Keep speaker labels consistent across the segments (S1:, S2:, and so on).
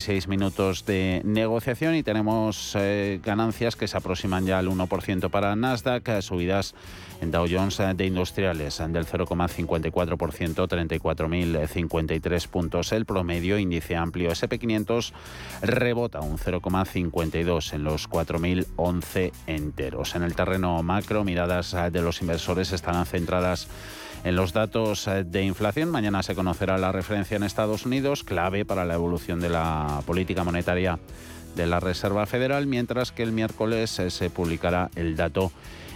S1: Seis minutos de negociación y tenemos eh, ganancias que se aproximan ya al 1% para Nasdaq, eh, subidas en Dow Jones eh, de industriales del 0,54%, 34.053 puntos. El promedio índice amplio SP500 rebota un 0,52 en los 4.011 enteros. En el terreno macro, miradas de los inversores estarán centradas en los datos eh, de inflación, mañana se conocerá la referencia en Estados Unidos, clave para la evolución de la política monetaria de la Reserva Federal, mientras que el miércoles eh, se publicará el dato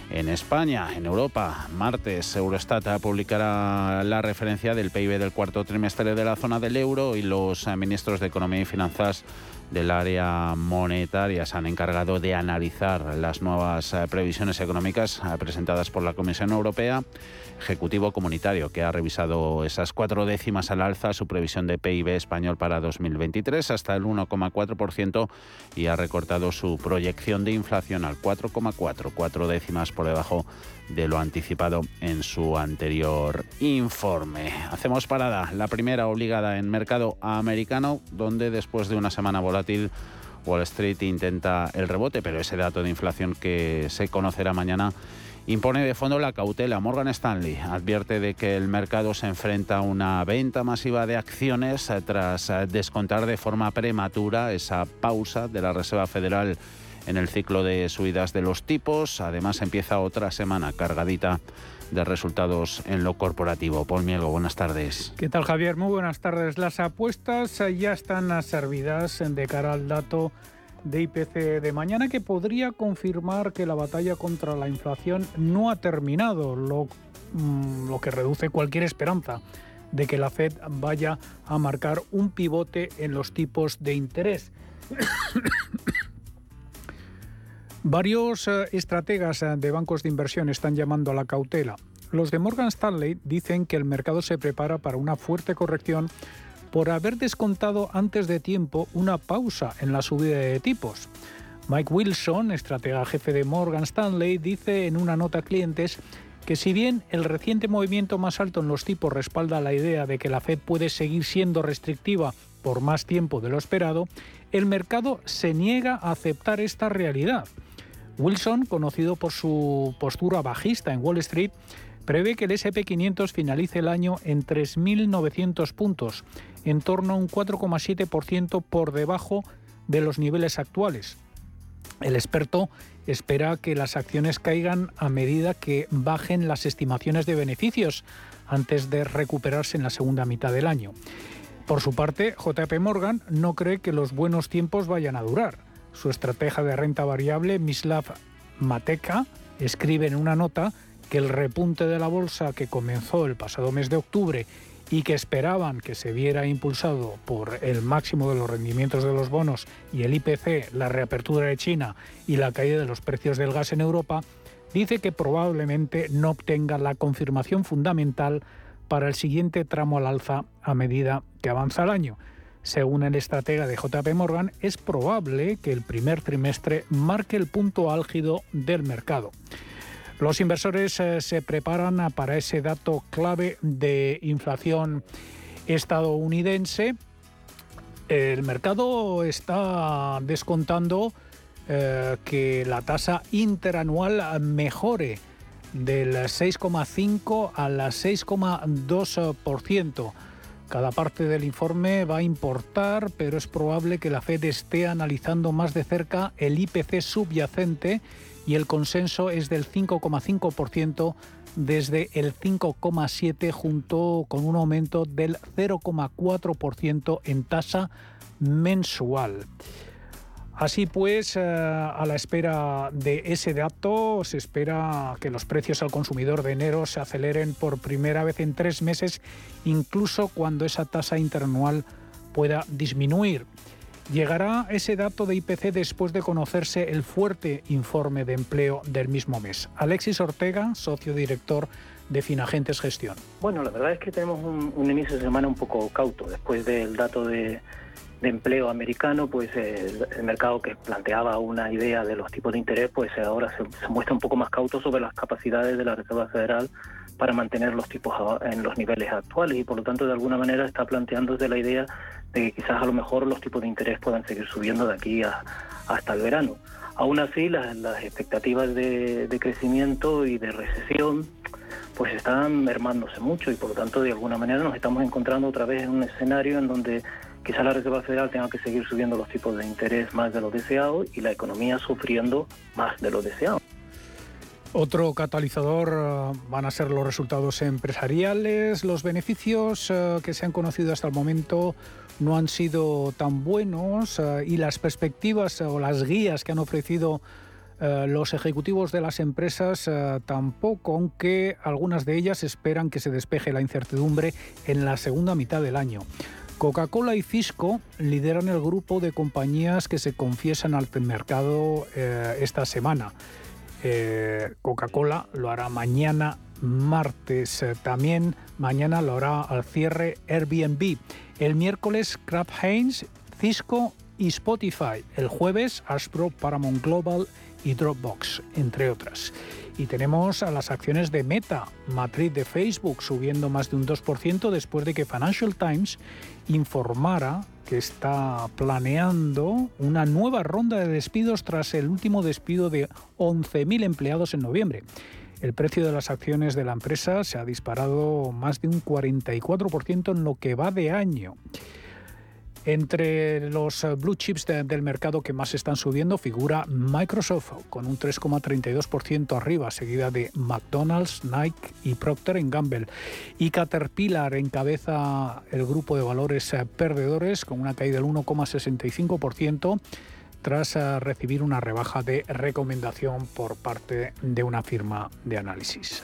S1: en España, en Europa, martes, Eurostat publicará la referencia del PIB del cuarto trimestre de la zona del euro y los eh, ministros de Economía y Finanzas del área monetaria se han encargado de analizar las nuevas previsiones económicas presentadas por la Comisión Europea Ejecutivo Comunitario, que ha revisado esas cuatro décimas al alza su previsión de PIB español para 2023 hasta el 1,4% y ha recortado su proyección de inflación al 4,4, cuatro décimas por debajo de lo anticipado en su anterior informe. Hacemos parada, la primera obligada en mercado americano, donde después de una semana volátil Wall Street intenta el rebote, pero ese dato de inflación que se conocerá mañana impone de fondo la cautela. Morgan Stanley advierte de que el mercado se enfrenta a una venta masiva de acciones tras descontar de forma prematura esa pausa de la Reserva Federal en el ciclo de subidas de los tipos. Además empieza otra semana cargadita de resultados en lo corporativo. Paul Mielgo, buenas tardes.
S2: ¿Qué tal Javier? Muy buenas tardes. Las apuestas eh, ya están servidas de cara al dato de IPC de mañana que podría confirmar que la batalla contra la inflación no ha terminado, mm, lo que reduce cualquier esperanza de que la Fed vaya a marcar un pivote en los tipos de interés. Varios eh, estrategas eh, de bancos de inversión están llamando a la cautela. Los de Morgan Stanley dicen que el mercado se prepara para una fuerte corrección por haber descontado antes de tiempo una pausa en la subida de tipos. Mike Wilson, estratega jefe de Morgan Stanley, dice en una nota a clientes que si bien el reciente movimiento más alto en los tipos respalda la idea de que la Fed puede seguir siendo restrictiva por más tiempo de lo esperado, el mercado se niega a aceptar esta realidad. Wilson, conocido por su postura bajista en Wall Street, prevé que el SP500 finalice el año en 3.900 puntos, en torno a un 4,7% por debajo de los niveles actuales. El experto espera que las acciones caigan a medida que bajen las estimaciones de beneficios antes de recuperarse en la segunda mitad del año. Por su parte, JP Morgan no cree que los buenos tiempos vayan a durar. Su estratega de renta variable, Mislav Mateka, escribe en una nota que el repunte de la bolsa que comenzó el pasado mes de octubre y que esperaban que se viera impulsado por el máximo de los rendimientos de los bonos y el IPC, la reapertura de China y la caída de los precios del gas en Europa, dice que probablemente no obtenga la confirmación fundamental para el siguiente tramo al alza a medida que avanza el año. Según el estratega de JP Morgan, es probable que el primer trimestre marque el punto álgido del mercado. Los inversores eh, se preparan para ese dato clave de inflación estadounidense. El mercado está descontando eh, que la tasa interanual mejore del 6,5 al 6,2%. Cada parte del informe va a importar, pero es probable que la Fed esté analizando más de cerca el IPC subyacente y el consenso es del 5,5% desde el 5,7% junto con un aumento del 0,4% en tasa mensual. Así pues, eh, a la espera de ese dato, se espera que los precios al consumidor de enero se aceleren por primera vez en tres meses, incluso cuando esa tasa interanual pueda disminuir. Llegará ese dato de IPC después de conocerse el fuerte informe de empleo del mismo mes. Alexis Ortega, socio director de Finagentes Gestión.
S3: Bueno, la verdad es que tenemos un, inicio de semana un poco cauto. Después del dato de, empleo americano, pues el, mercado que planteaba una idea de los tipos de interés, pues ahora se, se, muestra un poco más cauto sobre las capacidades de la Reserva Federal para mantener los tipos en los niveles actuales y por lo tanto de alguna manera está planteándose la idea de que quizás a lo mejor los tipos de interés puedan seguir subiendo de aquí hasta el verano. Aún así, las, expectativas de, crecimiento y de recesión pues están mermándose mucho y por lo tanto de alguna manera nos estamos encontrando otra vez en un escenario en donde quizá la Reserva Federal tenga que seguir subiendo los tipos de interés más de lo deseado y la economía sufriendo más de lo deseado.
S2: Otro catalizador eh, van a ser los resultados empresariales. Los beneficios eh, que se han conocido hasta el momento no han sido tan buenos eh, y las perspectivas o las guías que han ofrecido los ejecutivos de las empresas tampoco, aunque algunas de ellas esperan que se despeje la incertidumbre en la segunda mitad del año. Coca-Cola y Cisco lideran el grupo de compañías que se confiesan al mercado esta semana. Eh, Coca-Cola lo hará mañana martes. Eh, también mañana lo hará al cierre Airbnb. El miércoles Kraft Heinz, Cisco y Spotify. El jueves Aspro, Paramount Global y Dropbox, entre otras. Y tenemos a las acciones de Meta, matriz de Facebook, subiendo más de un 2% después de que Financial Times informara que está planeando una nueva ronda de despidos tras el último despido de 11.000 empleados en noviembre. El precio de las acciones de la empresa se ha disparado más de un 44% en lo que va de año. Entre los eh, blue chips del mercado que más están subiendo figura Microsoft con un 3,32% arriba, seguida de McDonald's, Nike y Procter Gamble. Y Caterpillar encabeza el grupo de valores eh, perdedores con una caída del 1,65% tras eh, recibir una rebaja de recomendación por parte de una firma de análisis.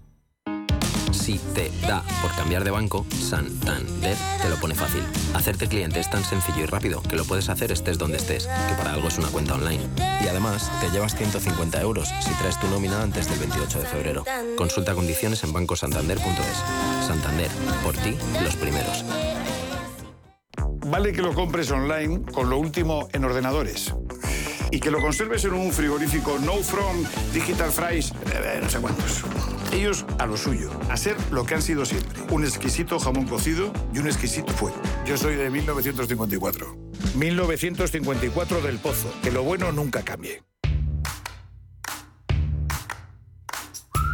S4: Si te da por cambiar de banco, Santander te lo pone fácil. Hacerte cliente es tan sencillo y rápido que lo puedes hacer estés donde estés, que para algo es una cuenta online. Y además, te llevas 150 euros si traes tu nómina antes del 28 de febrero. Consulta condiciones en bancosantander.es. Santander, por ti, los primeros.
S5: Vale que lo compres online con lo último en ordenadores y que lo conserves en un frigorífico No From, Digital Fries, eh, no sé cuántos. Ellos a lo suyo, a ser lo que han sido siempre. Un exquisito jamón cocido y un exquisito fuego. Yo soy de 1954. 1954 del Pozo. Que lo bueno nunca cambie.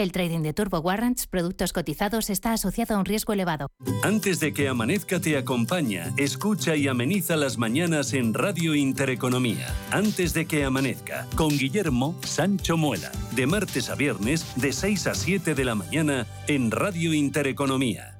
S6: El trading de Turbo Warrants, productos cotizados, está asociado a un riesgo elevado.
S7: Antes de que amanezca te acompaña, escucha y ameniza las mañanas en Radio Intereconomía. Antes de que amanezca, con Guillermo Sancho Muela, de martes a viernes, de 6 a 7 de la mañana, en Radio Intereconomía.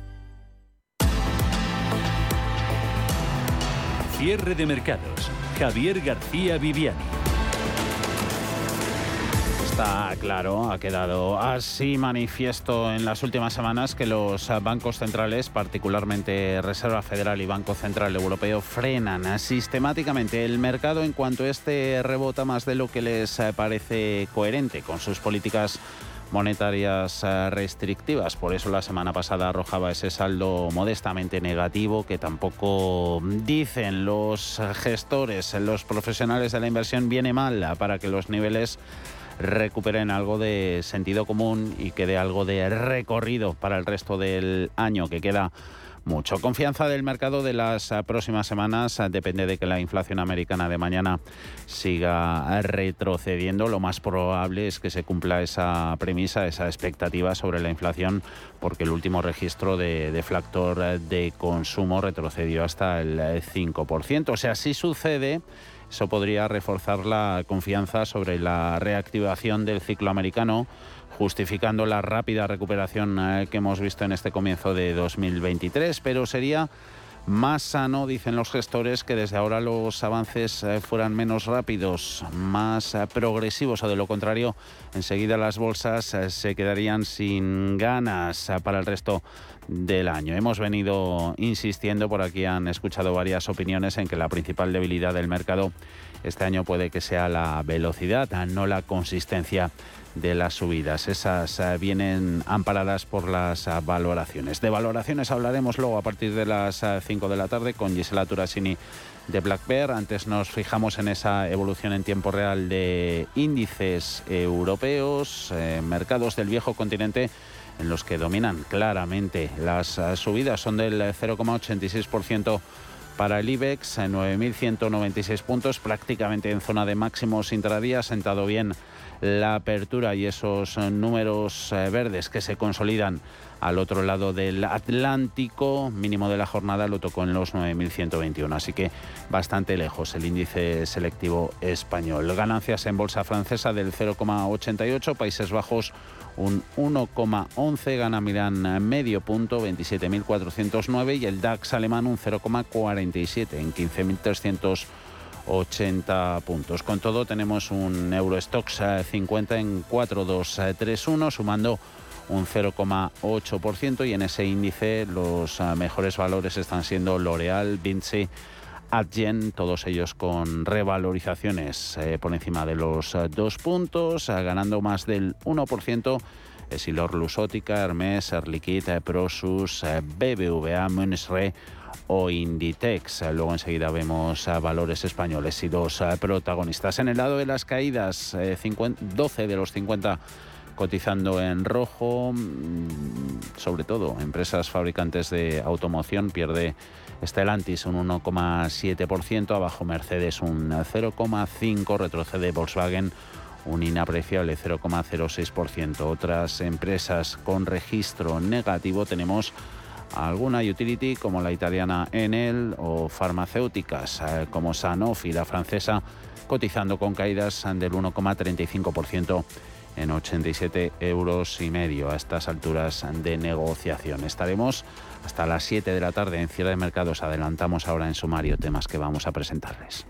S7: Cierre de mercados. Javier García Viviani.
S1: Está claro, ha quedado así manifiesto en las últimas semanas que los bancos centrales, particularmente Reserva Federal y Banco Central Europeo, frenan sistemáticamente el mercado en cuanto este rebota más de lo que les parece coherente con sus políticas monetarias eh, restrictivas. Por eso la semana pasada arrojaba ese saldo modestamente negativo que tampoco dicen los gestores, los profesionales de la inversión, viene mal para que los niveles recuperen algo de sentido común y que dé algo de recorrido para el resto del año que queda mucho. Confianza del mercado de las eh, próximas semanas eh, depende de que la inflación americana de mañana siga retrocediendo. Lo más probable es que se cumpla esa premisa, esa expectativa sobre la inflación, porque el último registro de, de factor eh, de consumo retrocedió hasta el 5%. O sea, si sucede, eso podría reforzar la confianza sobre la reactivación del ciclo americano justificando la rápida recuperación eh, que hemos visto en este comienzo de 2023, pero sería más sano, dicen los gestores, que desde ahora los avances eh, fueran menos rápidos, más eh, progresivos o de lo contrario, enseguida las bolsas se quedarían sin ganas para el resto del año. Hemos venido insistiendo, por aquí han escuchado varias opiniones en que la principal debilidad del mercado este año puede que sea la velocidad, no la consistencia de las subidas. Esas eh, vienen amparadas por las eh, valoraciones. De valoraciones hablaremos luego a partir de las 5 eh, de la tarde con Gisela Turasini de Black Bear. Antes nos fijamos en esa evolución en tiempo real de índices europeos, mercados del viejo continente en los que dominan claramente las subidas. Son del 0,86% para el IBEX, 9.196 puntos, prácticamente en zona de máximos intradía, sentado bien la apertura y esos eh, números eh, verdes que se consolidan al otro lado del Atlántico, mínimo de la jornada lo tocó en los 9.121, así que bastante lejos el índice selectivo español. Ganancias en bolsa francesa del 0,88, Países Bajos un 1,11, gana Milán medio punto, 27.409 y el DAX alemán un 0,47 en 15.300 80 puntos. Con todo tenemos un Eurostox 50 en 4231 sumando un 0,8% y en ese índice los eh, mejores valores están siendo L'Oreal, Vinci, Adyen, todos ellos con revalorizaciones eh, por encima de los eh, dos puntos, ganando más del 1%. Esilor Lusótica, Hermes, Air Liquide, Prosus, BBVA, Munisre o Inditex. Luego enseguida vemos valores españoles y dos eh, protagonistas. En el lado de las caídas, 12 eh, de los 50 cotizando en rojo, mm, sobre todo empresas fabricantes de automoción, pierde Stellantis un 1,7%, abajo Mercedes un 0,5%, retrocede Volkswagen un inapreciable 0,06%. Otras empresas con registro negativo tenemos alguna utility como la italiana Enel o farmacéuticas eh, como Sanofi, la francesa, cotizando con caídas del 1,35% en 87 euros y medio a estas alturas de negociación. Estaremos hasta las 7 de la tarde en cierre de mercados. Adelantamos ahora en sumario temas que vamos a presentarles.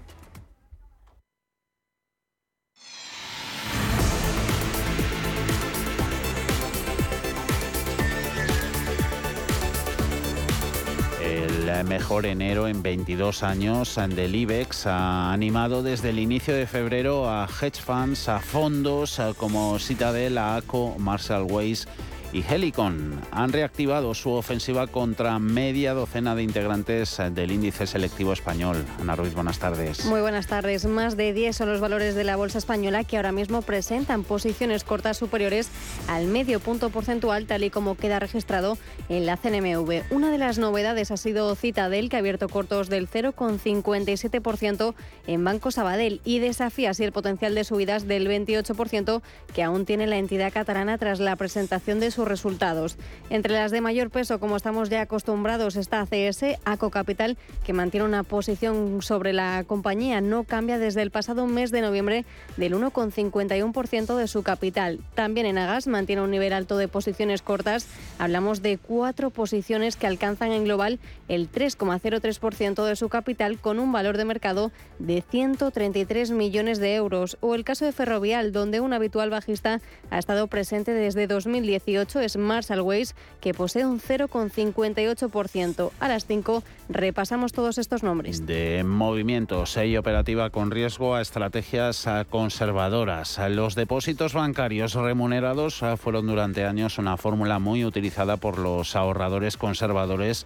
S1: el mejor enero en 22 años del IBEX ha animado desde el inicio de febrero a hedge funds, a fondos como Citadel, a ACO, Marshall Ways y Helicon han reactivado su ofensiva contra media docena de integrantes del índice selectivo español. Ana Ruiz, buenas tardes.
S8: Muy buenas tardes. Más de 10 son los valores de la bolsa española que ahora mismo presentan posiciones cortas superiores al medio punto porcentual, tal y como queda registrado en la CNMV. Una de las novedades ha sido Citadel, que ha abierto cortos del 0,57% en Banco Sabadell y desafía así el potencial de subidas del 28% que aún tiene la entidad catalana tras la presentación de su resultados. Entre las de mayor peso, como estamos ya acostumbrados, está ACS, ACO Capital, que mantiene una posición sobre la compañía. No cambia desde el pasado mes de noviembre del 1,51% de su capital. También en Agas mantiene un nivel alto de posiciones cortas. Hablamos de cuatro posiciones que alcanzan en global el 3,03% de su capital con un valor de mercado de 133 millones de euros. O el caso de Ferrovial, donde un habitual bajista ha estado presente desde 2018, es Marshall Ways, que posee un 0,58%. A las 5 repasamos todos estos nombres.
S1: De movimientos y operativa con riesgo a estrategias conservadoras. Los depósitos bancarios remunerados fueron durante años una fórmula muy utilizada por los ahorradores conservadores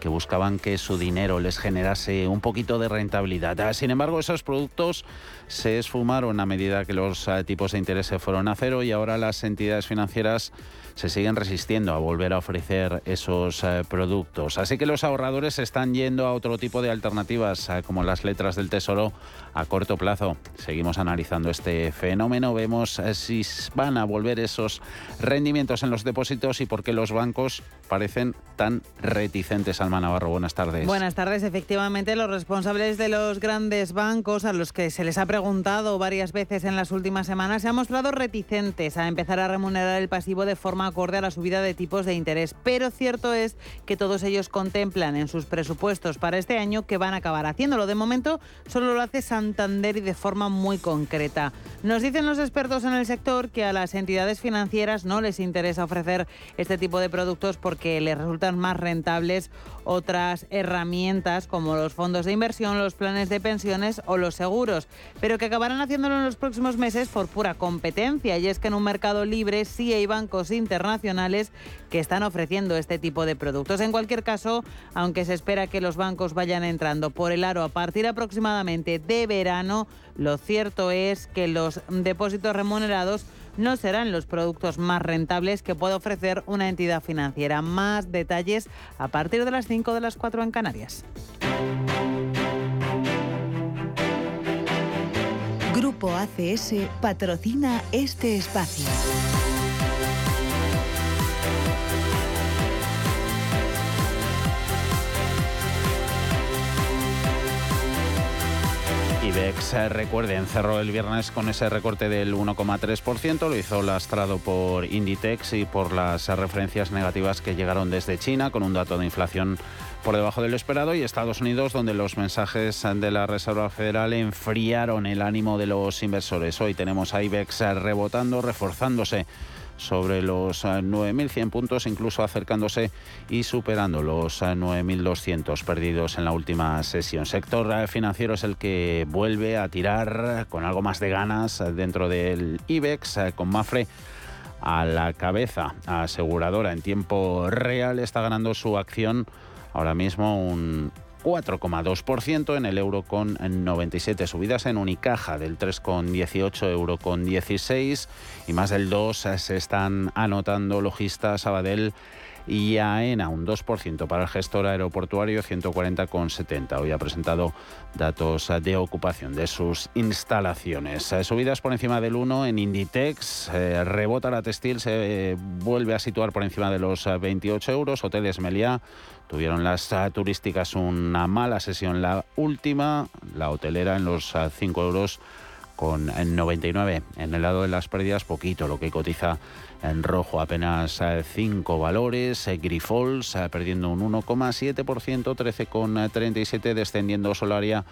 S1: que buscaban que su dinero les generase un poquito de rentabilidad. Sin embargo, esos productos se esfumaron a medida que los tipos de interés se fueron a cero y ahora las entidades financieras se siguen resistiendo a volver a ofrecer esos eh, productos. Así que los ahorradores están yendo a otro tipo de alternativas, como las letras del tesoro a corto plazo. Seguimos analizando este fenómeno, vemos si van a volver esos rendimientos en los depósitos y por qué los bancos parecen tan reticentes. Buenas tardes.
S9: Buenas tardes. Efectivamente, los responsables de los grandes bancos, a los que se les ha preguntado varias veces en las últimas semanas, se han mostrado reticentes a empezar a remunerar el pasivo de forma acorde a la subida de tipos de interés. Pero cierto es que todos ellos contemplan en sus presupuestos para este año que van a acabar haciéndolo. De momento solo lo hace Santander y de forma muy concreta. Nos dicen los expertos en el sector que a las entidades financieras no les interesa ofrecer este tipo de productos porque les resultan más rentables otras herramientas como los fondos de inversión, los planes de pensiones o los seguros, pero que acabarán haciéndolo en los próximos meses por pura competencia. Y es que en un mercado libre sí hay bancos internacionales que están ofreciendo este tipo de productos. En cualquier caso, aunque se espera que los bancos vayan entrando por el aro a partir aproximadamente de verano, lo cierto es que los depósitos remunerados no serán los productos más rentables que pueda ofrecer una entidad financiera. Más detalles a partir de las 5 de las 4 en Canarias.
S10: Grupo ACS patrocina este espacio.
S1: IBEX, eh, recuerden, cerró el viernes con ese recorte del 1,3%, lo hizo lastrado por Inditex y por las referencias negativas que llegaron desde China, con un dato de inflación por debajo de lo esperado, y Estados Unidos, donde los mensajes de la Reserva Federal enfriaron el ánimo de los inversores. Hoy tenemos a IBEX rebotando, reforzándose sobre los 9.100 eh, puntos, incluso acercándose y superando los 9.200 eh, perdidos en la última sesión. Sector eh, financiero es el que vuelve a tirar con algo más de ganas dentro del IBEX, con Mafre a la cabeza aseguradora en tiempo real está ganando su acción ahora mismo un 4,2% en el euro con 97 subidas en Unicaja del 3,18 euro con 16 y más del 2 se están anotando logistas Sabadell y AENA un 2% para el gestor aeroportuario 140,70. Hoy ha presentado datos de ocupación de sus instalaciones. Eh, subidas por encima del 1 en Inditex, eh, rebota la textil, se eh, vuelve a situar por encima de los 28 euros. Hoteles Meliá tuvieron las turísticas una mala sesión la última, la hotelera en los 5 euros con 99. En el lado de las pérdidas, poquito, lo que cotiza en rojo apenas 5 valores. Grifols perdiendo un 1,7%, 13,37, descendiendo Solaria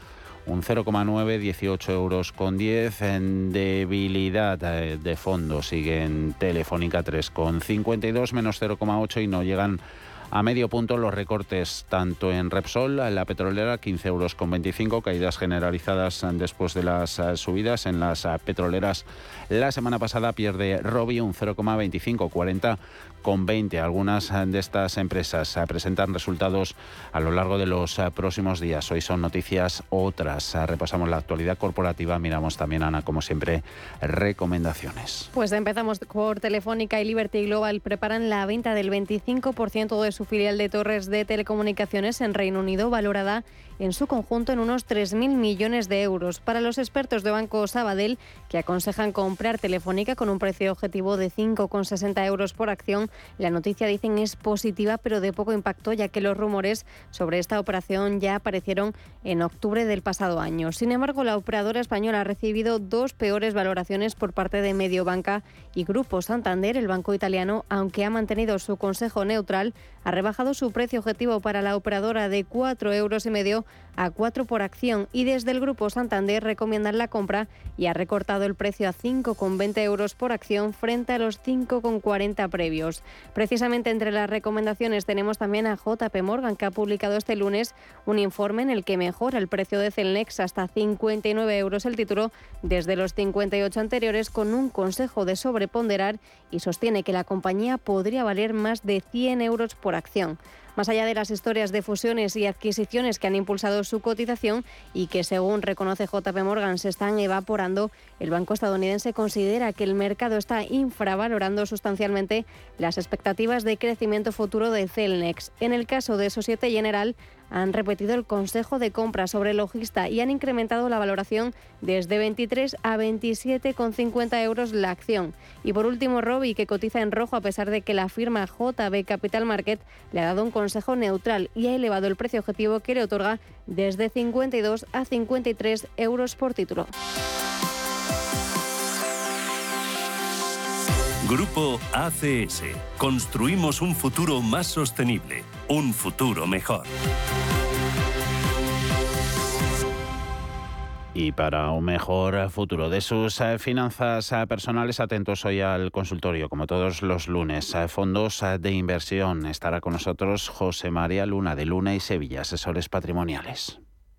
S1: un 0,9, 18 euros con 10. En debilidad eh, de fondo siguen Telefónica 3,52, menos 0,8 y no llegan a medio punto los recortes tanto en Repsol, la petrolera 15 euros con 25, caídas generalizadas después de las eh, subidas en las eh, petroleras. La semana pasada pierde Robi un 0,25, 40 con 20. Algunas eh, de estas empresas presentan resultados a lo largo de los próximos días. Hoy son noticias otras. Repasamos la actualidad corporativa. Miramos también, Ana, como siempre, recomendaciones.
S8: Pues empezamos por Telefónica y Liberty Global. Preparan la venta del 25% de su filial de torres de telecomunicaciones en Reino Unido, valorada en su conjunto en unos 3.000 millones de euros. Para los expertos de Banco Sabadell, que aconsejan comprar Telefónica con un precio objetivo de 5,60 euros por acción, La noticia, dicen, es positiva, pero de poco impacto, ya que los rumores sobre esta operación ya aparecieron en octubre del pasado año. Sin embargo, la operadora española ha recibido dos peores valoraciones por parte de Mediobanca y Grupo Santander. El banco italiano, aunque ha mantenido su consejo neutral, ha rebajado su precio objetivo para la operadora de 4 euros y medio a 4 por acción y desde el Grupo Santander recomiendan la compra y ha recortado el precio a 5,20 euros por acción frente a los 5,40 previos. Precisamente entre las recomendaciones tenemos también a JP Morgan que ha publicado este lunes un informe en el que mejora el precio de Celnex hasta 59 euros el título desde los 58 anteriores con un consejo de sobreponderar y sostiene que la compañía podría valer más de 100 euros por acción más allá de las historias de fusiones y adquisiciones que han impulsado su cotización y que, según reconoce JP Morgan, se están evaporando, el banco estadounidense considera que el mercado está infravalorando sustancialmente las expectativas de crecimiento futuro de Celnex. En el caso de Societe General, han repetido el consejo de compra sobre el logista y han incrementado la valoración desde 23 a 27,50 euros la acción. Y por último, Robi, que cotiza en rojo a pesar de que la firma JB Capital Market le ha dado un consejo neutral y ha elevado el precio objetivo que le otorga desde 52 a 53 euros por título.
S7: Grupo ACS. Construimos un futuro más sostenible, un futuro mejor.
S1: Y para un mejor futuro de sus eh, finanzas eh, personales, atentos hoy al consultorio, como todos los lunes. Eh, fondos de inversión. Estará con nosotros José María Luna de Luna y Sevilla, asesores patrimoniales.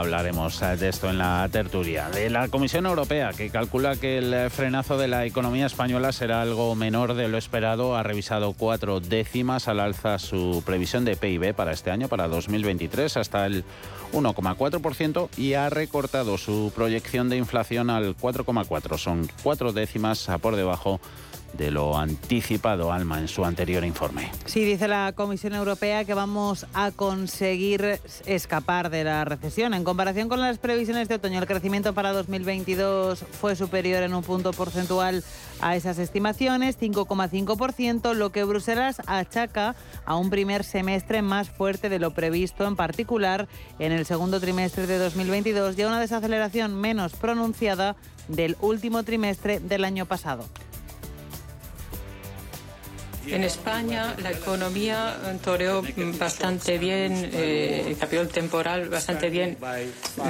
S1: Hablaremos eh, de esto en la tertulia. De la Comisión Europea, que calcula que el frenazo de la economía española será algo menor de lo esperado, ha revisado cuatro décimas al alza su previsión de PIB para este año, para 2023, hasta el 1,4% y ha recortado su proyección de inflación al 4,4%. Son cuatro décimas por debajo de lo anticipado Alma en su anterior informe.
S9: Sí, dice la Comisión Europea que vamos a conseguir escapar de la recesión. En comparación con las previsiones de otoño, el crecimiento para 2022 fue superior en un punto porcentual a esas estimaciones, 5,5%, lo que Bruselas achaca a un primer semestre más fuerte de lo previsto, en particular en el segundo trimestre de 2022 y a una desaceleración menos pronunciada del último trimestre del año pasado.
S11: En España la economía toreó bastante bien, eh, el temporal bastante bien.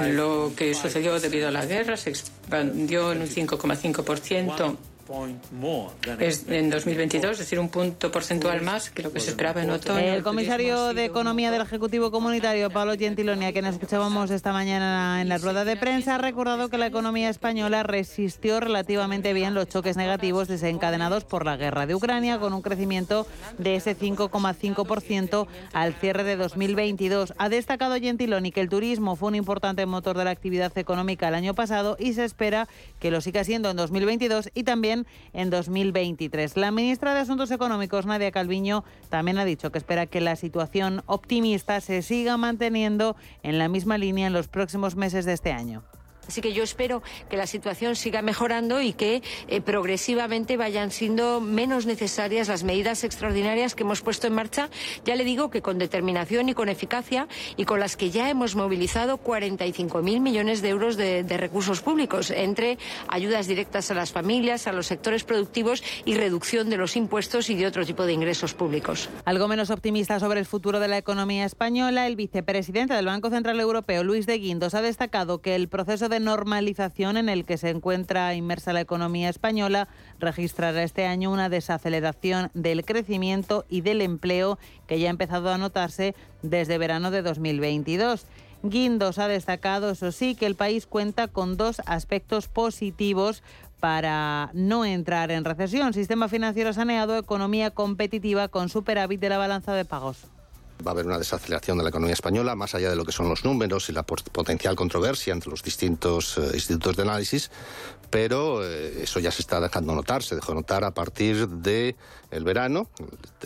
S11: Lo que sucedió debido a la guerra, se expandió en un 5,5% es en 2022, es decir, un punto porcentual más que lo que se esperaba en otoño.
S9: El comisario de Economía del Ejecutivo Comunitario, Pablo Gentiloni, a quien escuchábamos esta mañana en la rueda de prensa, ha recordado que la economía española resistió relativamente bien los choques negativos desencadenados por la guerra de Ucrania, con un crecimiento de ese 5,5% al cierre de 2022. Ha destacado Gentiloni que el turismo fue un importante motor de la actividad económica el año pasado y se espera que lo siga siendo en 2022 y también en 2023. La ministra de Asuntos Económicos, Nadia Calviño, también ha dicho que espera que la situación optimista se siga manteniendo en la misma línea en los próximos meses de este año.
S12: Así que yo espero que la situación siga mejorando y que eh, progresivamente vayan siendo menos necesarias las medidas extraordinarias que hemos puesto en marcha. Ya le digo que con determinación y con eficacia y con las que ya hemos movilizado 45.000 millones de euros de, de recursos públicos entre ayudas directas a las familias, a los sectores productivos y reducción de los impuestos y de otro tipo de ingresos públicos.
S9: Algo menos optimista sobre el futuro de la economía española, el vicepresidente del Banco Central Europeo, Luis de Guindos, ha destacado que el proceso de normalización en el que se encuentra inmersa la economía española registrará este año una desaceleración del crecimiento y del empleo que ya ha empezado a notarse desde verano de 2022. Guindos ha destacado, eso sí, que el país cuenta con dos aspectos positivos para no entrar en recesión. Sistema financiero saneado, economía competitiva con superávit de la balanza de pagos
S13: va a haber una desaceleración de la economía española, más allá de lo que son los números y la potencial controversia entre los distintos eh, institutos de análisis, pero eh, eso ya se está dejando notar, se dejó notar a partir de el verano,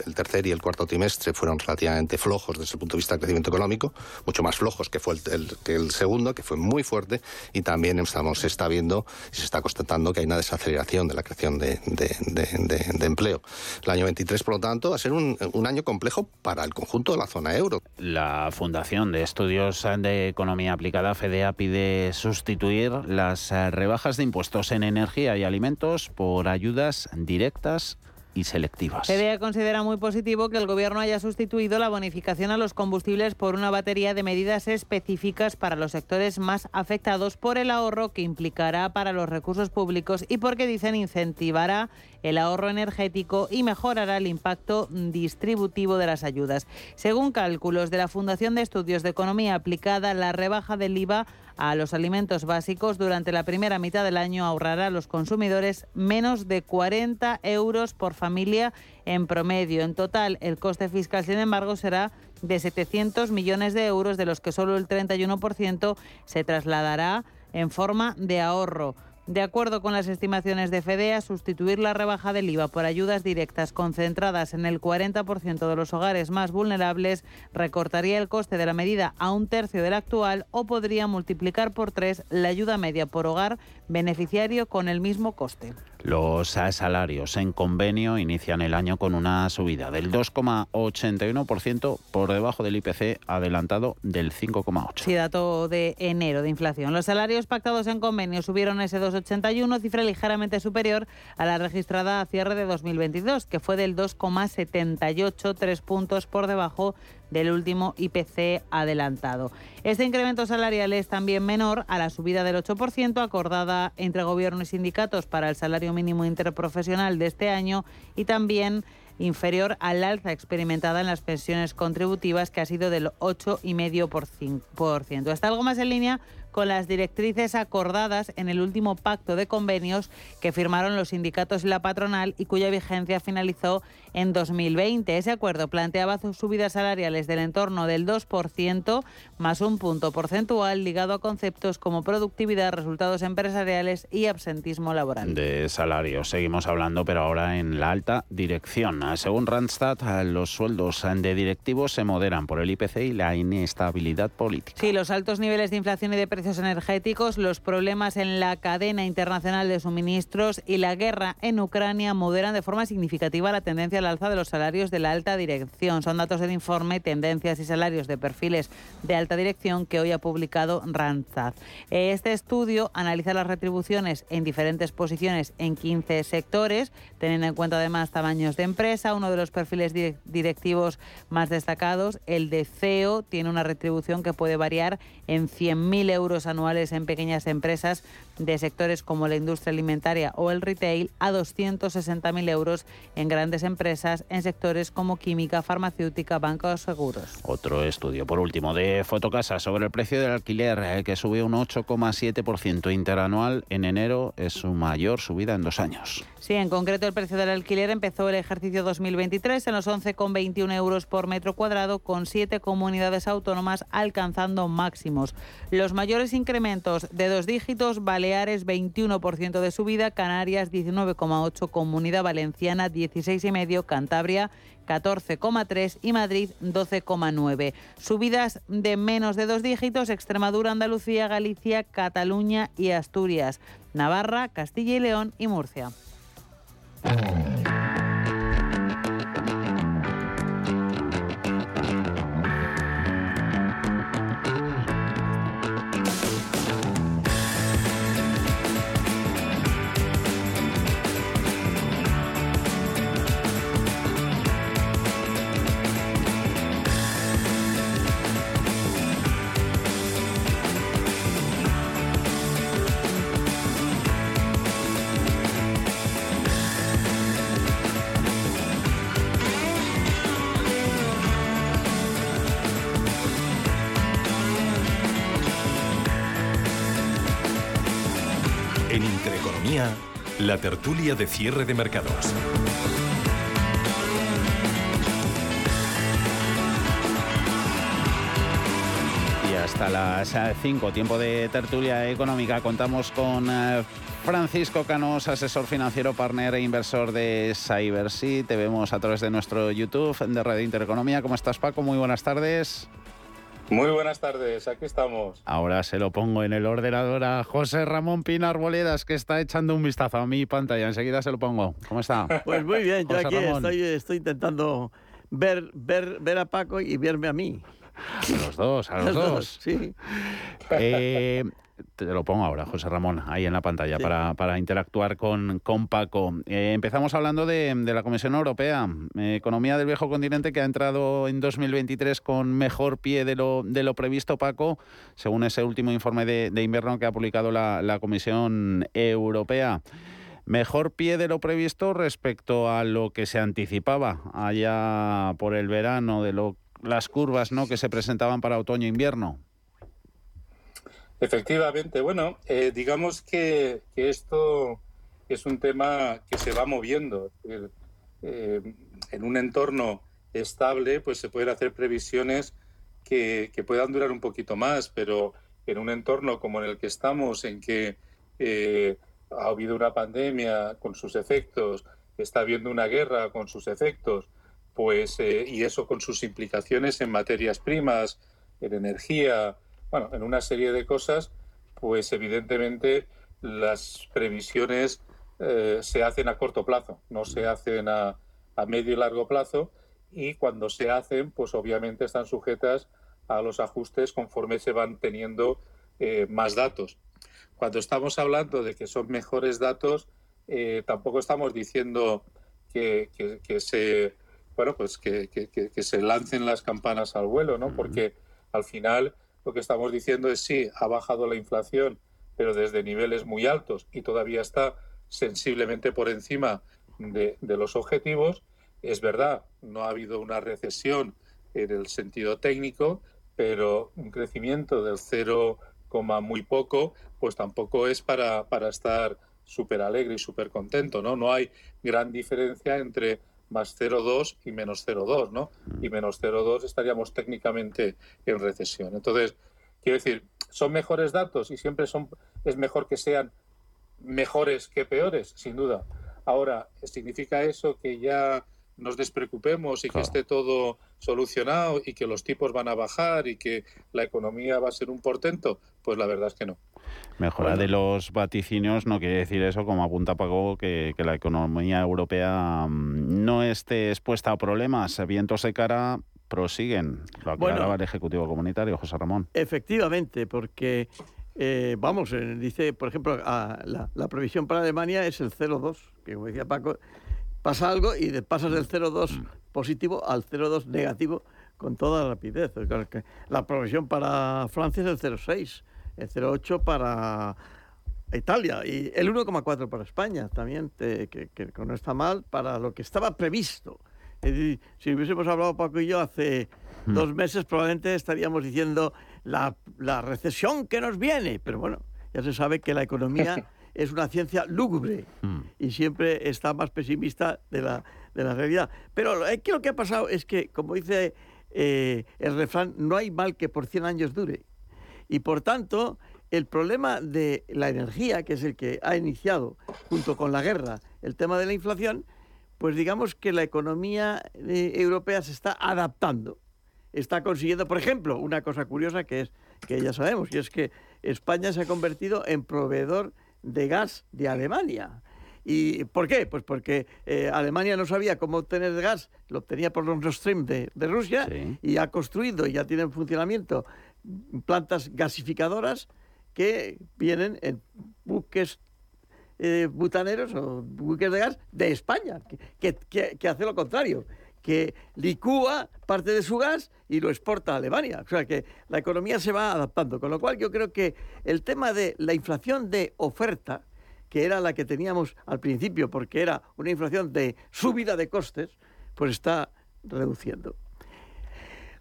S13: el tercer y el cuarto trimestre fueron relativamente flojos desde el punto de vista del crecimiento económico, mucho más flojos que fue el, que el segundo, que fue muy fuerte, y también estamos, se está viendo y se está constatando que hay una desaceleración de la creación de, de, empleo. El año 23, por lo tanto, va a ser un, un año complejo para el conjunto de la zona euro.
S1: La Fundación de Estudios de Economía Aplicada, FEDEA, pide sustituir las eh, rebajas de impuestos en energía y alimentos por ayudas directas y selectivas.
S9: FEDEA considera muy positivo que el Gobierno haya sustituido la bonificación a los combustibles por una batería de medidas específicas para los sectores más afectados por el ahorro que implicará para los recursos públicos y porque dicen incentivará el ahorro energético y mejorará el impacto distributivo de las ayudas. Según cálculos de la Fundación de Estudios de Economía Aplicada, la rebaja del IVA a los alimentos básicos durante la primera mitad del año ahorrará a los consumidores menos de 40 euros por familia en promedio. En total, el coste fiscal, sin embargo, será de 700 millones de euros, de los que solo el 31% se trasladará en forma de ahorro. De acuerdo con las estimaciones de FEDEA, sustituir la rebaja del IVA por ayudas directas concentradas en el 40% de los hogares más vulnerables recortaría el coste de la medida a un tercio del actual o podría multiplicar por tres la ayuda media por hogar beneficiario con el mismo coste.
S1: Los salarios en convenio inician el año con una subida del 2,81% por debajo del IPC adelantado del 5,8%.
S9: Sí, dato de enero de inflación. Los salarios pactados en convenio subieron ese 2,81, cifra ligeramente superior a la registrada a cierre de 2022, que fue del 2,78, tres puntos por debajo del último IPC adelantado. Este incremento salarial es también menor a la subida del 8% acordada entre gobierno y sindicatos para el salario mínimo interprofesional de este año y también inferior al alza experimentada en las pensiones contributivas, que ha sido del 8,5%. Está algo más en línea con las directrices acordadas en el último pacto de convenios que firmaron los sindicatos y la patronal y cuya vigencia finalizó en 2020. Ese acuerdo planteaba subidas salariales del entorno del 2% más un punto porcentual ligado a conceptos como productividad, resultados empresariales y absentismo laboral.
S1: De salarios seguimos hablando, pero ahora en la alta dirección. Según Randstad, los sueldos de directivos se moderan por el IPC y la inestabilidad política.
S9: Sí, los altos niveles de inflación y de precios energéticos, los problemas en la cadena internacional de suministros y la guerra en Ucrania moderan de forma significativa la tendencia al alza de los salarios de la alta dirección. Son datos del informe Tendencias y salarios de perfiles de alta dirección que hoy ha publicado Randstad. Este estudio analiza las retribuciones en diferentes posiciones en 15 sectores, teniendo en cuenta además tamaños de empresa. Uno de los perfiles directivos más destacados, el de CEO, tiene una retribución que puede variar en 100.000 euros anuales en pequeñas empresas de sectores como la industria alimentaria o el retail a 260.000 euros en grandes empresas en sectores como química, farmacéutica, bancos o seguros.
S1: Otro estudio, por último, de Fotocasa sobre el precio del alquiler, eh, que subió un 8,7% interanual en enero, es su mayor subida en dos años.
S9: Sí, en concreto el precio del alquiler empezó el ejercicio 2023 en los 11,21 euros por metro cuadrado, con siete comunidades autónomas alcanzando máximos. Los mayores incrementos de dos dígitos Baleares 21% de subida, Canarias 19,8%, Comunidad Valenciana 16,5%, Cantabria 14,3% y Madrid 12,9%. Subidas de menos de dos dígitos, Extremadura, Andalucía, Galicia, Cataluña y Asturias, Navarra, Castilla y León y Murcia.
S14: La tertulia de cierre de mercados.
S1: Y hasta las 5, tiempo de tertulia económica, contamos con eh, Francisco Canos, asesor financiero, partner e inversor de CyberSea. Te vemos a través de nuestro YouTube de Radio Intereconomía. ¿Cómo estás, Paco? Muy buenas tardes.
S15: Muy buenas tardes, aquí estamos.
S1: Ahora se lo pongo en el ordenador a José Ramón Pinar Boledas, que está echando un vistazo a mi pantalla. Enseguida se lo pongo. ¿Cómo está?
S16: Pues muy bien, yo aquí estoy, estoy, intentando ver, ver, ver a Paco y verme a mí.
S1: A los dos, a los, dos.
S16: Sí.
S1: Eh, te lo pongo ahora, José Ramón, ahí en la pantalla, para, interactuar con, con Paco. Eh, empezamos hablando de, la Comisión Europea, eh, economía del viejo continente que ha entrado en 2023 con mejor pie de lo, de lo previsto, Paco, según ese último informe de, invierno que ha publicado la, la Comisión Europea mejor pie de lo previsto respecto a lo que se anticipaba allá por el verano, de lo, las curvas ¿no? que se presentaban para otoño-invierno.
S15: Efectivamente, bueno, eh, digamos que, esto es un tema que se va moviendo. Eh, en un entorno estable, pues se pueden hacer previsiones que, puedan durar un poquito más, pero en un entorno como en el que estamos, en que eh, ha habido una pandemia con sus efectos, está habiendo una guerra con sus efectos, pues y eso con sus implicaciones en materias primas, en energía, bueno, en una serie de cosas, pues evidentemente las previsiones eh, se hacen a corto plazo, no se hacen a, medio y largo plazo y cuando se hacen, pues obviamente están sujetas a los ajustes conforme se van teniendo eh, más datos. Cuando estamos hablando de que son mejores datos, eh, tampoco estamos diciendo que, se bueno pues que, que, se lancen las campanas al vuelo, ¿no? Porque al final lo que estamos diciendo es sí, ha bajado la inflación, pero desde niveles muy altos y todavía está sensiblemente por encima de, los objetivos, es verdad, no ha habido una recesión en el sentido técnico, pero un crecimiento del 0, muy poco, pues tampoco es para, para estar súper alegre y súper contento, ¿no? No hay gran diferencia entre más 0,2 y menos 0,2, ¿no? Y menos 0,2 estaríamos técnicamente en recesión. Entonces, quiero decir, ¿son mejores datos y siempre son, es mejor que sean mejores que peores? Sin duda. Ahora, ¿significa eso que ya nos despreocupemos y que esté todo solucionado y que los tipos van a bajar y que la economía va a ser un portento? Pues la verdad es que no.
S1: Mejora de los vaticinios no quiere decir eso, como apunta que, que la economía europea mm, no esté expuesta a problemas. Vientos de cara prosiguen. Lo aclaraba el Ejecutivo Comunitario, José Ramón.
S16: Efectivamente, porque, eh, vamos, eh, dice, por ejemplo, la, la, previsión para Alemania es el 0,2, que como decía Paco, pasa algo y pasas del 0,2 mm. positivo al 0,2 negativo con toda rapidez. La previsión para Francia es el 0,6 el 0,8 para Italia y el 1,4 para España también, que, no está mal para lo que estaba previsto. si hubiésemos hablado Paco y yo hace hmm. dos meses, probablemente estaríamos diciendo la, la, recesión que nos viene, pero bueno, ya se sabe que la economía es una ciencia lúgubre hmm. y siempre está más pesimista de la, de la realidad. Pero aquí lo que ha pasado es que, como dice eh, el refrán, no hay mal que por 100 años dure. Y por tanto, el problema de la energía, que es el que ha iniciado junto con la guerra el tema de la inflación, pues digamos que la economía eh, europea se está adaptando. Está consiguiendo, por ejemplo, una cosa curiosa que es que ya sabemos, y es que España se ha convertido en proveedor de gas de Alemania. ¿Y por qué? Pues porque eh, Alemania no sabía cómo obtener gas, lo obtenía por los Nord Stream de, Rusia y ha construido y ya tiene en funcionamiento plantas gasificadoras que vienen en buques eh, butaneros o buques de gas de España, que, que, hace lo contrario, que licúa parte de su gas y lo exporta a Alemania. O sea que la economía se va adaptando. Con lo cual yo creo que el tema de la inflación de oferta, que era la que teníamos al principio, porque era una inflación de subida de costes, pues está reduciendo.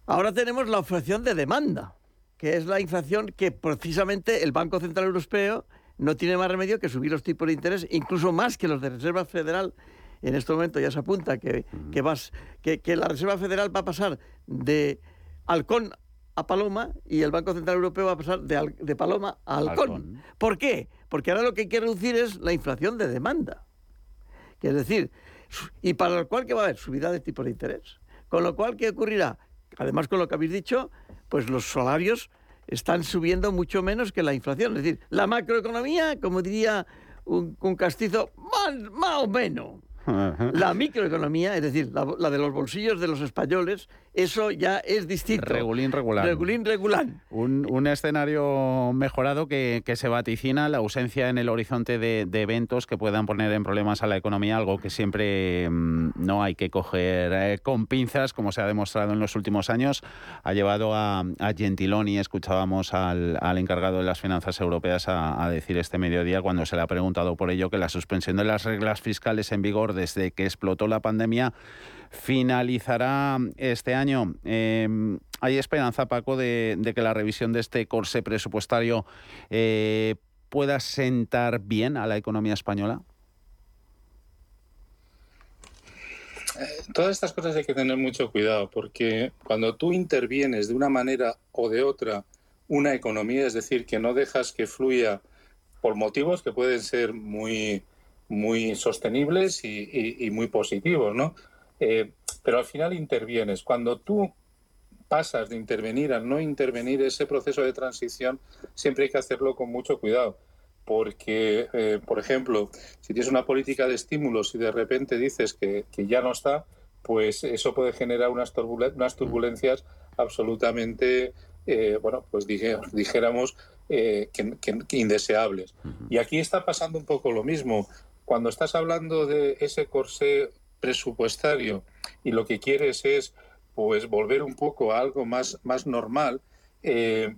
S16: Ahora tenemos la inflación de demanda que es la inflación que precisamente el Banco Central Europeo no tiene más remedio que subir los tipos de interés, incluso más que los de Reserva Federal. En este momento ya se apunta que, vas, que, la Reserva Federal va a pasar de halcón a paloma y el Banco Central Europeo va a pasar de, paloma a halcón. ¿Por qué? Porque ahora lo que hay que reducir es la inflación de demanda. Que es decir, y para lo cual que va a haber subida de tipos de interés. Con lo cual, ¿qué ocurrirá? Además, con lo que habéis dicho, pues los salarios están subiendo mucho menos que la inflación. Es decir, la macroeconomía, como diría un, castizo, más o menos. La microeconomía, es decir, la, de los bolsillos de los españoles, eso ya es distinto.
S1: Regulín regular.
S16: Regulín regular.
S1: Un, escenario mejorado que, se vaticina, la ausencia en el horizonte de, eventos que puedan poner en problemas a la economía, algo que siempre mm, no hay que coger eh, con pinzas, como se ha demostrado en los últimos años. Ha llevado a, Gentiloni, escuchábamos al, encargado de las finanzas europeas a decir este mediodía, cuando se le ha preguntado por ello, que la suspensión de las reglas fiscales en vigor desde que explotó la pandemia finalizará este año. Em, ¿Hay esperanza, Paco, de, que la revisión de este corsé presupuestario eh, pueda sentar bien a la economía española?
S15: Eh, todas estas cosas hay que tener mucho cuidado porque cuando tú intervienes de una manera o de otra una economía, es decir, que no dejas que fluya por motivos que pueden ser muy muy sostenibles y, muy positivos, ¿no? Eh, pero al final intervienes. Cuando tú pasas de intervenir a no intervenir, ese proceso de transición siempre hay que hacerlo con mucho cuidado. Porque, eh, por ejemplo, si tienes una política de estímulos y de repente dices que, ya no está, pues eso puede generar unas, unas turbulencias absolutamente, eh, bueno, pues dijéramos, que, indeseables. Y aquí está pasando un poco lo mismo cuando estás hablando de ese corsé presupuestario y lo que quieres es pues volver un poco a algo más, más normal, eh,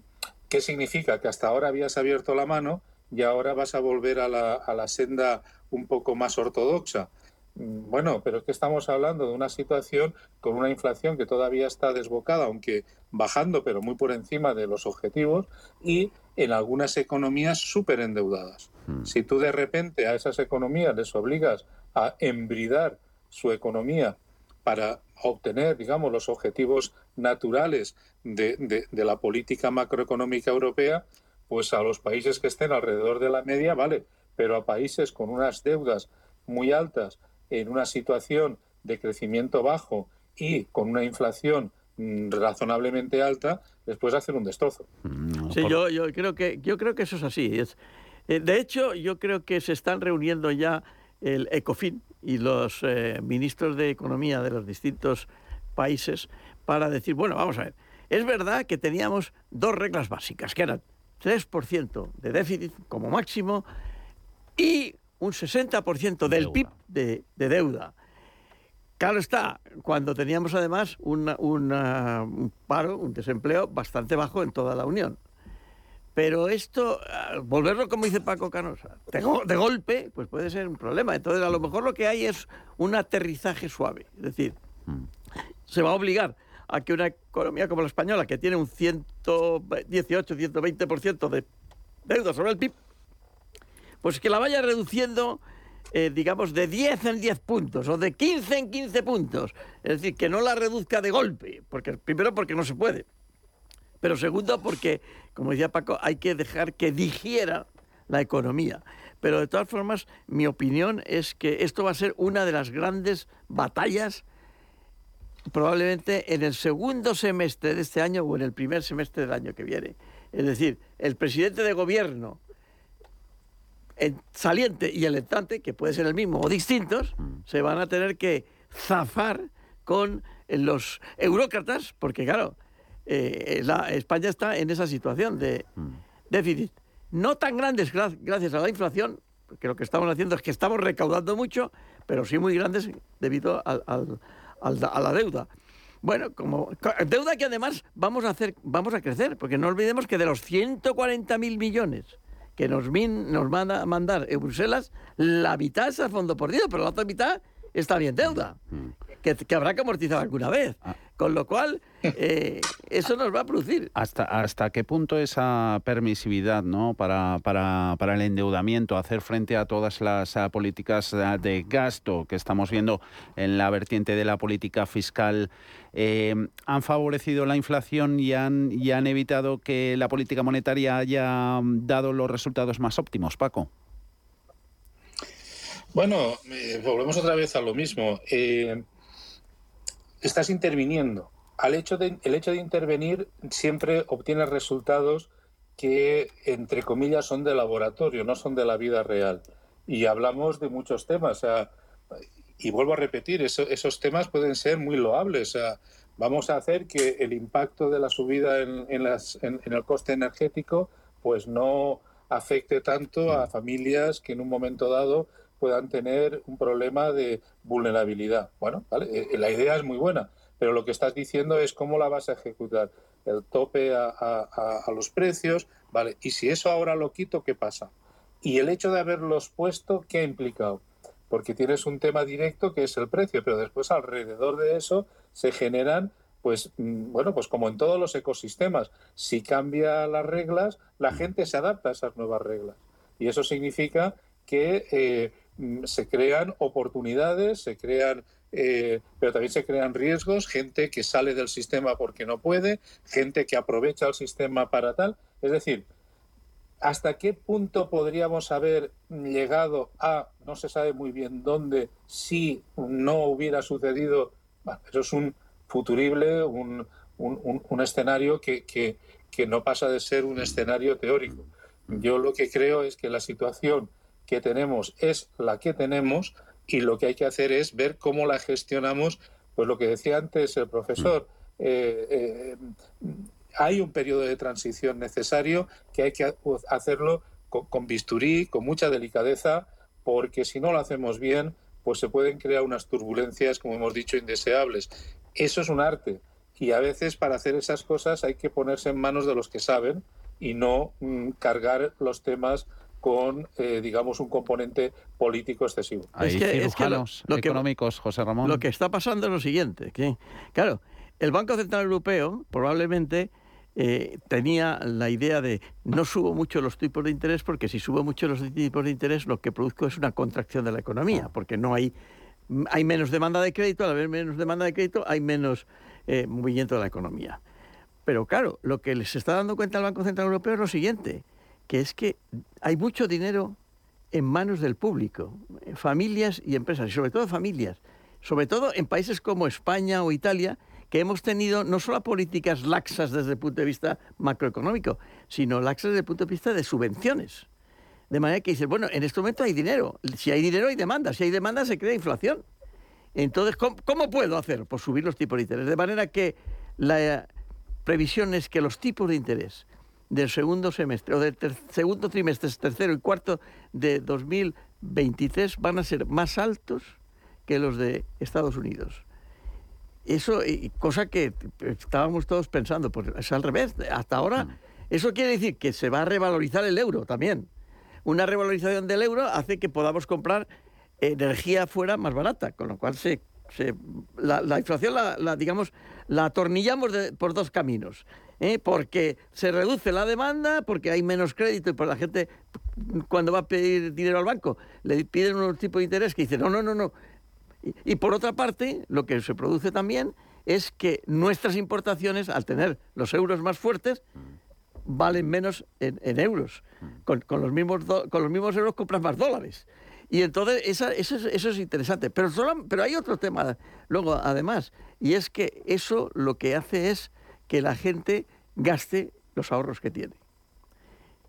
S15: ¿qué significa? Que hasta ahora habías abierto la mano y ahora vas a volver a la, a la senda un poco más ortodoxa. mm, bueno, pero es que estamos hablando de una situación con una inflación que todavía está desbocada, aunque bajando, pero muy por encima de los objetivos, y en algunas economías súper endeudadas. Hmm. Si tú de repente a esas economías les obligas a embridar su economía para obtener, digamos, los objetivos naturales de, de la política macroeconómica europea, pues a los países que estén alrededor de la media, vale, pero a países con unas deudas muy altas, en una situación de crecimiento bajo y con una inflación mm, razonablemente alta, después hacer un destrozo.
S16: Mm, sí, yo, yo, creo que, yo creo que eso es así. Es, eh, de hecho, yo creo que se están reuniendo ya el ECOFIN y los eh, ministros de Economía de los distintos países para decir, bueno, vamos a ver, es verdad que teníamos dos reglas básicas, que eran 3% de déficit como máximo y un 60% del PIB de, deuda. Claro está, cuando teníamos además un paro, un desempleo bastante bajo en toda la Unión. Pero esto, volverlo como dice Paco Canosa, de, golpe, pues puede ser un problema. Entonces, a lo mejor lo que hay es un aterrizaje suave. Es decir, mm. se va a obligar a que una economía como la española, que tiene un 118, 120% de deuda sobre el PIB, pues que la vaya reduciendo, eh, digamos, de 10 en 10 puntos o de 15 en 15 puntos. Es decir, que no la reduzca de golpe, porque primero porque no se puede, pero segundo porque, como decía Paco, hay que dejar que digiera la economía. Pero de todas formas, mi opinión es que esto va a ser una de las grandes batallas probablemente en el segundo semestre de este año o en el primer semestre del año que viene. Es decir, el presidente de gobierno el saliente y el entrante, que puede ser el mismo o distintos, mm. se van a tener que zafar con los eurócratas, porque claro, eh, la, España está en esa situación de mm. déficit. No tan grandes gracias a la inflación, porque lo que estamos haciendo es que estamos recaudando mucho, pero sí muy grandes debido a la deuda. Bueno, como deuda que además vamos a hacer, vamos a crecer, porque no olvidemos que de los 140.000 millones que nos, nos manda a mandar en Bruselas, la mitad es a fondo perdido, pero la otra mitad está bien deuda, mm. que, habrá que amortizar alguna vez. Ah. Con lo cual, eh, eso nos va a producir.
S1: ¿Hasta, ¿Hasta qué punto esa permisividad ¿no? para, para, para el endeudamiento, hacer frente a todas las políticas de gasto que estamos viendo en la vertiente de la política fiscal, eh, han favorecido la inflación y han, y han evitado que la política monetaria haya dado los resultados más óptimos, Paco?
S15: Bueno, eh, volvemos otra vez a lo mismo. Eh, estás interviniendo. Al hecho de, el hecho de intervenir siempre obtienes resultados que, entre comillas, son de laboratorio, no son de la vida real. Y hablamos de muchos temas. y vuelvo a repetir, esos temas pueden ser muy loables. vamos a hacer que el impacto de la subida en, las, en el coste energético pues no afecte tanto a familias que en un momento dado puedan tener un problema de vulnerabilidad. Bueno, eh, eh, la idea es muy buena, pero lo que estás diciendo es cómo la vas a ejecutar. El tope a, los precios, ¿vale? Y si eso ahora lo quito, ¿qué pasa? Y el hecho de haberlos puesto, ¿qué ha implicado? Porque tienes un tema directo que es el precio, pero después alrededor de eso se generan pues mm, bueno, pues como en todos los ecosistemas, si cambia las reglas, la gente se adapta a esas nuevas reglas. Y eso significa que eh, Mm, se crean oportunidades, se crean, eh, pero también se crean riesgos, gente que sale del sistema porque no puede, gente que aprovecha el sistema para tal. Es decir, ¿hasta qué punto podríamos haber llegado a, no se sabe muy bien dónde, si no hubiera sucedido? Eso es un futurible, un, un, escenario que, que, que no pasa de ser un escenario teórico. Yo lo que creo es que la situación que tenemos es la que tenemos y lo que hay que hacer es ver cómo la gestionamos, pues lo que decía antes el profesor, mm. eh, eh, hay un periodo de transición necesario que hay que hacerlo con, bisturí, con mucha delicadeza, porque si no lo hacemos bien, pues se pueden crear unas turbulencias, como hemos dicho, indeseables. Eso es un arte y a veces para hacer esas cosas hay que ponerse en manos de los que saben y no mm, cargar los temas con, eh, digamos, un componente político excesivo.
S1: Hay cirujanos económicos, José Ramón.
S16: Lo que está pasando es lo siguiente, que, claro, el Banco Central Europeo probablemente eh, tenía la idea de no subo mucho los tipos de interés porque si subo mucho los tipos de interés lo que produzco es una contracción de la economía, porque no hay, hay menos demanda de crédito, al haber menos demanda de crédito hay menos eh, movimiento de la economía. Pero claro, lo que les está dando cuenta el Banco Central Europeo es lo siguiente, que es que hay mucho dinero en manos del público, familias y empresas, y sobre todo familias, sobre todo en países como España o Italia, que hemos tenido no solo políticas laxas desde el punto de vista macroeconómico, sino laxas desde el punto de vista de subvenciones. De manera que dice, bueno, en este momento hay dinero. Si hay dinero hay demanda. Si hay demanda se crea inflación. Entonces, ¿cómo, puedo hacer? Pues subir los tipos de interés. De manera que la previsión es que los tipos de interés del segundo semestre o del segundo trimestre, tercero y cuarto de 2023 van a ser más altos que los de Estados Unidos. Eso, cosa que estábamos todos pensando, pues es al revés. Hasta ahora, mm. eso quiere decir que se va a revalorizar el euro también. Una revalorización del euro hace que podamos comprar energía fuera más barata, con lo cual se, la, inflación, la, digamos, la atornillamos por dos caminos. ¿eh? Porque se reduce la demanda, porque hay menos crédito y por la gente, cuando va a pedir dinero al banco, le piden un tipo de interés que dice, no, no, no, no, y, por otra parte, lo que se produce también es que nuestras importaciones, al tener los euros más fuertes, valen menos en, euros. Con, los mismos con los mismos euros compras más dólares. Y entonces eso, es, interesante. Pero, pero hay otro tema luego, además, y es que eso lo que hace es que la gente gaste los ahorros que tiene.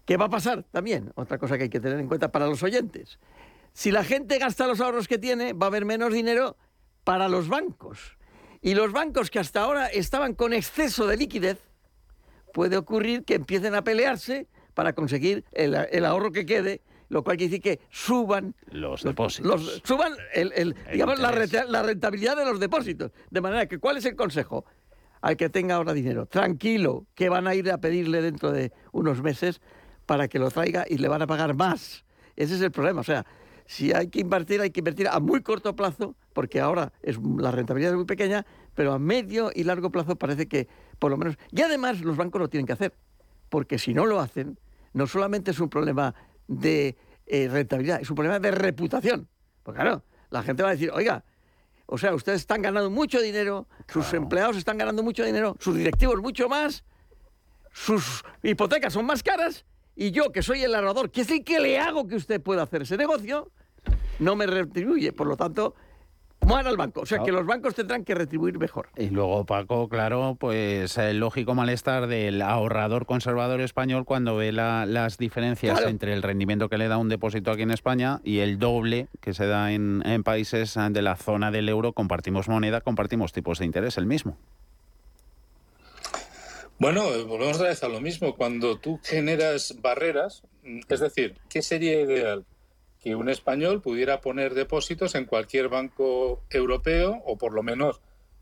S16: ¿Qué va a pasar también? Otra cosa que hay que tener en cuenta para los oyentes. Si la gente gasta los ahorros que tiene, va a haber menos dinero para los bancos. Y los bancos que hasta ahora estaban con exceso de liquidez, puede ocurrir que empiecen a pelearse para conseguir el, ahorro que quede, lo cual quiere decir que suban
S1: los depósitos.
S16: suban digamos, la, la rentabilidad de los depósitos. De manera que, ¿cuál es el consejo? Al que tenga ahora dinero, tranquilo, que van a ir a pedirle dentro de unos meses para que lo traiga y le van a pagar más. Ese es el problema. O sea, si hay que invertir, hay que invertir a muy corto plazo, porque ahora es, la rentabilidad es muy pequeña, pero a medio y largo plazo parece que por lo menos... Y además los bancos lo tienen que hacer, porque si no lo hacen, no solamente es un problema de eh, rentabilidad, es un problema de reputación. Porque claro, la gente va a decir, oiga, o sea, ustedes están ganando mucho dinero, sus empleados están ganando mucho dinero, sus directivos mucho más, sus hipotecas son más caras y yo, que soy el narrador, que es el que le hago que usted pueda hacer ese negocio, no me retribuye. Por lo tanto, muera al banco. O sea, que los bancos tendrán que retribuir mejor.
S1: Y luego, Paco, claro, pues el lógico malestar del ahorrador conservador español cuando ve las diferencias entre el rendimiento que le da un depósito aquí en España y el doble que se da en, en países de la zona del euro. Compartimos moneda, compartimos tipos de interés, el mismo.
S15: Bueno, volvemos a vez a lo mismo. Cuando tú generas barreras, mm, es decir, ¿qué sería ideal? Que un español pudiera poner depósitos en cualquier banco europeo o por lo menos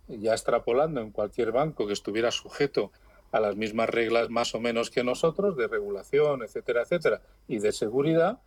S15: ya extrapolando en cualquier banco que estuviera sujeto a las mismas reglas más o menos que nosotros de regulación, etcétera, etcétera, y de seguridad,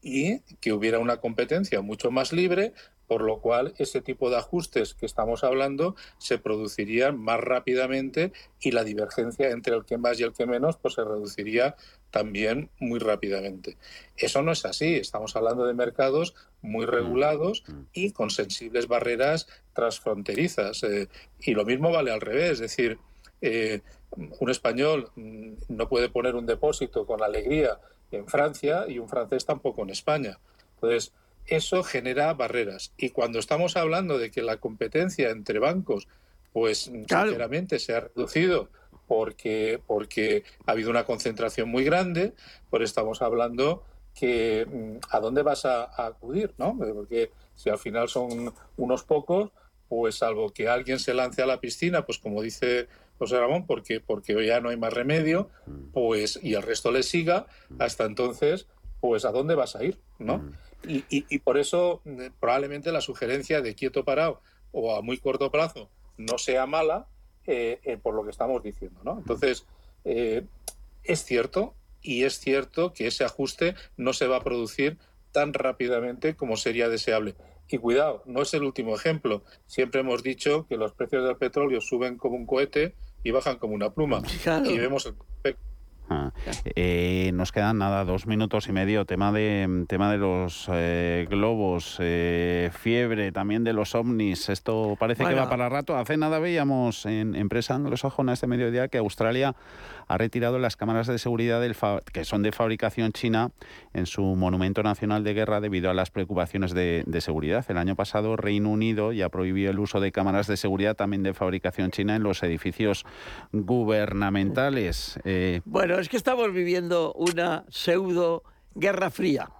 S15: y que hubiera una competencia mucho más libre, por lo cual ese tipo de ajustes que estamos hablando se producirían más rápidamente y la divergencia entre el que más y el que menos pues se reduciría también muy rápidamente. Eso no es así, estamos hablando de mercados muy regulados mm, mm. y con sensibles barreras transfronterizas. Eh, y lo mismo vale al revés, es decir, eh, un español mm, no puede poner un depósito con alegría en Francia y un francés tampoco en España. Entonces, eso genera barreras. Y cuando estamos hablando de que la competencia entre bancos, pues sinceramente se ha reducido porque, porque ha habido una concentración muy grande, pues estamos hablando que mm, a dónde vas a, acudir, ¿no? Porque si al final son unos pocos, pues salvo que alguien se lance a la piscina, pues como dice José Ramón, porque, porque ya no hay más remedio, mm. pues y el resto le siga, mm. hasta entonces, pues a dónde vas a ir, ¿no? Mm. Y, y, por eso probablemente la sugerencia de quieto parado o a muy corto plazo no sea mala eh, eh, por lo que estamos diciendo, ¿no? Entonces, eh, es cierto y es cierto que ese ajuste no se va a producir tan rápidamente como sería deseable. Y cuidado, no es el último ejemplo. Siempre hemos dicho que los precios del petróleo suben como un cohete y bajan como una pluma. Y vemos el
S1: Ah. Eh, nos quedan nada, dos minutos y medio. Tema de tema de los eh, globos, eh, fiebre, también de los ovnis. Esto parece que va para rato. Hace nada veíamos en empresa anglosajona este mediodía que Australia ha retirado las cámaras de seguridad del que son de fabricación china en su monumento nacional de guerra debido a las preocupaciones de, seguridad. El año pasado Reino Unido ya prohibió el uso de cámaras de seguridad también de fabricación china en los edificios gubernamentales.
S16: bueno, es que estamos viviendo una pseudo guerra fría.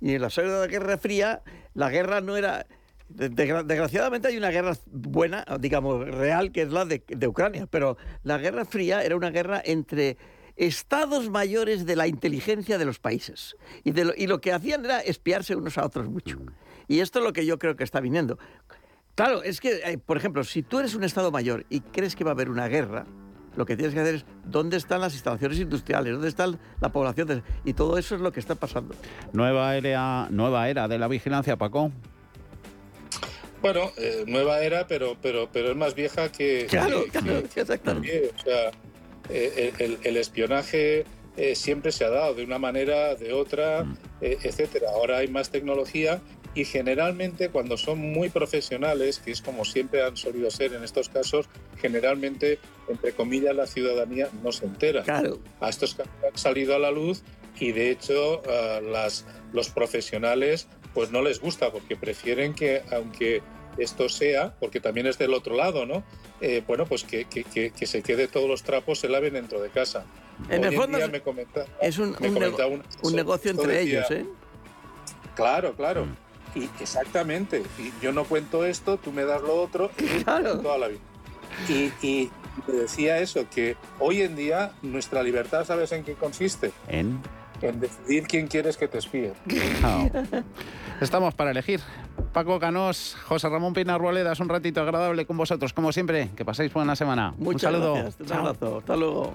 S16: Y en la pseudo guerra fría, la guerra no era Desgraciadamente hay una guerra buena, digamos, real, que es la de, Ucrania, pero la guerra fría era una guerra entre estados mayores de la inteligencia de los países. Y, lo, y lo que hacían era espiarse unos a otros mucho. Y esto es lo que yo creo que está viniendo. Claro, es que, eh, por ejemplo, si tú eres un estado mayor y crees que va a haber una guerra, lo que tienes que hacer es dónde están las instalaciones industriales, dónde está la población. Y todo eso es lo que está pasando.
S1: Nueva era, nueva era de la vigilancia, Paco.
S15: Bueno, eh, nueva era, pero, pero, pero es más vieja que.
S16: Claro, exactamente.
S15: o sea, eh, el, espionaje eh, siempre se ha dado de una manera, de otra, mm. etcétera. Ahora hay más tecnología y generalmente cuando son muy profesionales, que es como siempre han solido ser en estos casos, generalmente, entre comillas, la ciudadanía no se entera.
S16: Claro.
S15: A estos casos han salido a la luz y de hecho las, los profesionales pues no les gusta porque prefieren que, aunque esto sea, porque también es del otro lado, ¿no? Eh, bueno, pues que, que, se quede todos los trapos, se laven dentro de casa.
S16: En el fondo me es un, un, negocio entre ellos, ¿eh?
S15: Claro, claro. Mm. Y exactamente. Y yo no cuento esto, tú me das lo otro, y claro. toda la vida. Y, y decía eso, que hoy en día nuestra libertad, ¿sabes en qué consiste?
S1: En
S15: en decidir quién quieres que te espíe.
S1: Estamos para elegir. Paco Canós, José Ramón Pina es un ratito agradable con vosotros, como siempre. Que paséis buena semana.
S16: un saludo. Un abrazo. Hasta luego.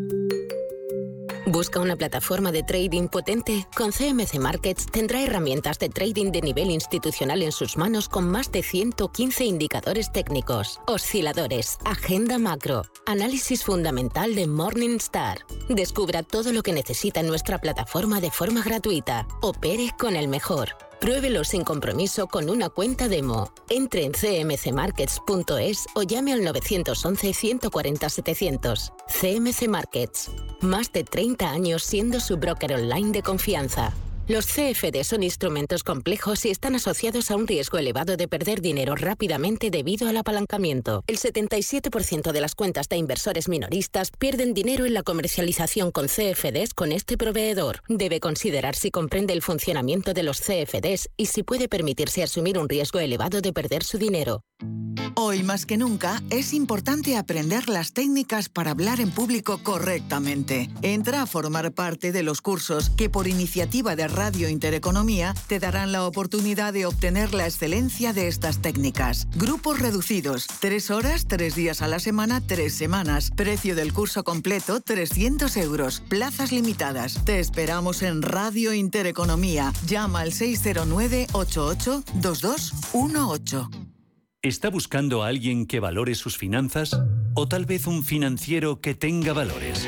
S17: ¿Busca una plataforma de trading potente? Con CMC Markets tendrá herramientas de trading de nivel institucional en sus manos con más de 115 indicadores técnicos, osciladores, agenda macro, análisis fundamental de Morningstar. Descubra todo lo que necesita en nuestra plataforma de forma gratuita. Opere con el mejor. Pruébelo sin compromiso con una cuenta demo. Entre en cmcmarkets.es o llame al 911 140 700. CMC Markets. Más de 30 años siendo su broker online de confianza. Los CFD son instrumentos complejos y están asociados a un riesgo elevado de perder dinero rápidamente debido al apalancamiento. El 77% de las cuentas de inversores minoristas pierden dinero en la comercialización con CFDs con este proveedor. Debe considerar si comprende el funcionamiento de los CFDs y si puede permitirse asumir un riesgo elevado de perder su dinero.
S18: Hoy más que nunca es importante aprender las técnicas para hablar en público correctamente. Entra a formar parte de los cursos que por iniciativa de Radio Intereconomía te darán la oportunidad de obtener la excelencia de estas técnicas. Grupos reducidos, tres horas, tres días a la semana, tres semanas. Precio del curso completo, 300 euros. Plazas limitadas. Te esperamos en Radio Intereconomía. Llama al 609 88 2218.
S7: ¿Está buscando a alguien que valore sus finanzas? ¿O tal vez un financiero que tenga valores?